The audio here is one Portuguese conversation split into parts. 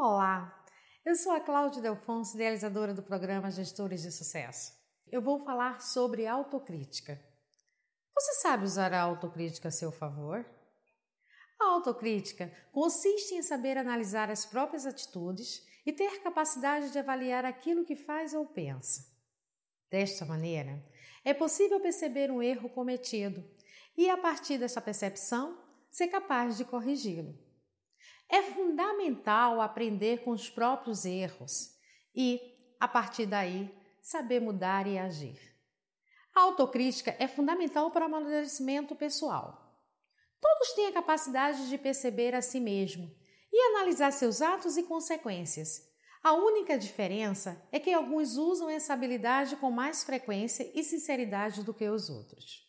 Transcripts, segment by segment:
Olá, eu sou a Cláudia Delfonso, idealizadora do programa Gestores de Sucesso. Eu vou falar sobre autocrítica. Você sabe usar a autocrítica a seu favor? A autocrítica consiste em saber analisar as próprias atitudes e ter capacidade de avaliar aquilo que faz ou pensa. Desta maneira, é possível perceber um erro cometido e, a partir dessa percepção, ser capaz de corrigi-lo. É fundamental aprender com os próprios erros e, a partir daí, saber mudar e agir. A autocrítica é fundamental para o amadurecimento pessoal. Todos têm a capacidade de perceber a si mesmo e analisar seus atos e consequências. A única diferença é que alguns usam essa habilidade com mais frequência e sinceridade do que os outros.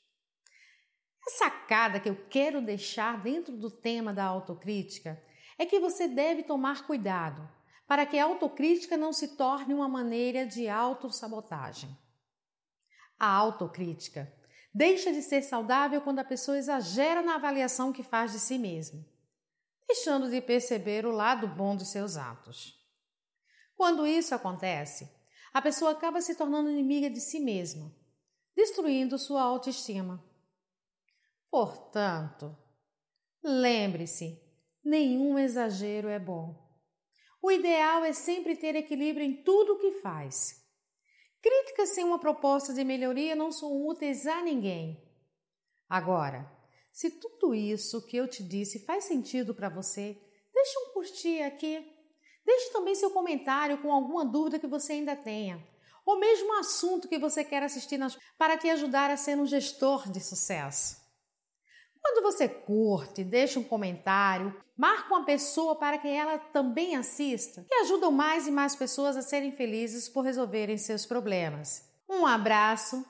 A sacada que eu quero deixar dentro do tema da autocrítica é que você deve tomar cuidado para que a autocrítica não se torne uma maneira de autossabotagem. A autocrítica deixa de ser saudável quando a pessoa exagera na avaliação que faz de si mesma, deixando de perceber o lado bom dos seus atos. Quando isso acontece, a pessoa acaba se tornando inimiga de si mesma, destruindo sua autoestima. Portanto, lembre-se nenhum exagero é bom. O ideal é sempre ter equilíbrio em tudo o que faz. Críticas sem uma proposta de melhoria não são úteis a ninguém. Agora, se tudo isso que eu te disse faz sentido para você, deixe um curtir aqui. Deixe também seu comentário com alguma dúvida que você ainda tenha, ou mesmo um assunto que você quer assistir nas... para te ajudar a ser um gestor de sucesso. Quando você curte, deixa um comentário, marca uma pessoa para que ela também assista, que ajudam mais e mais pessoas a serem felizes por resolverem seus problemas. Um abraço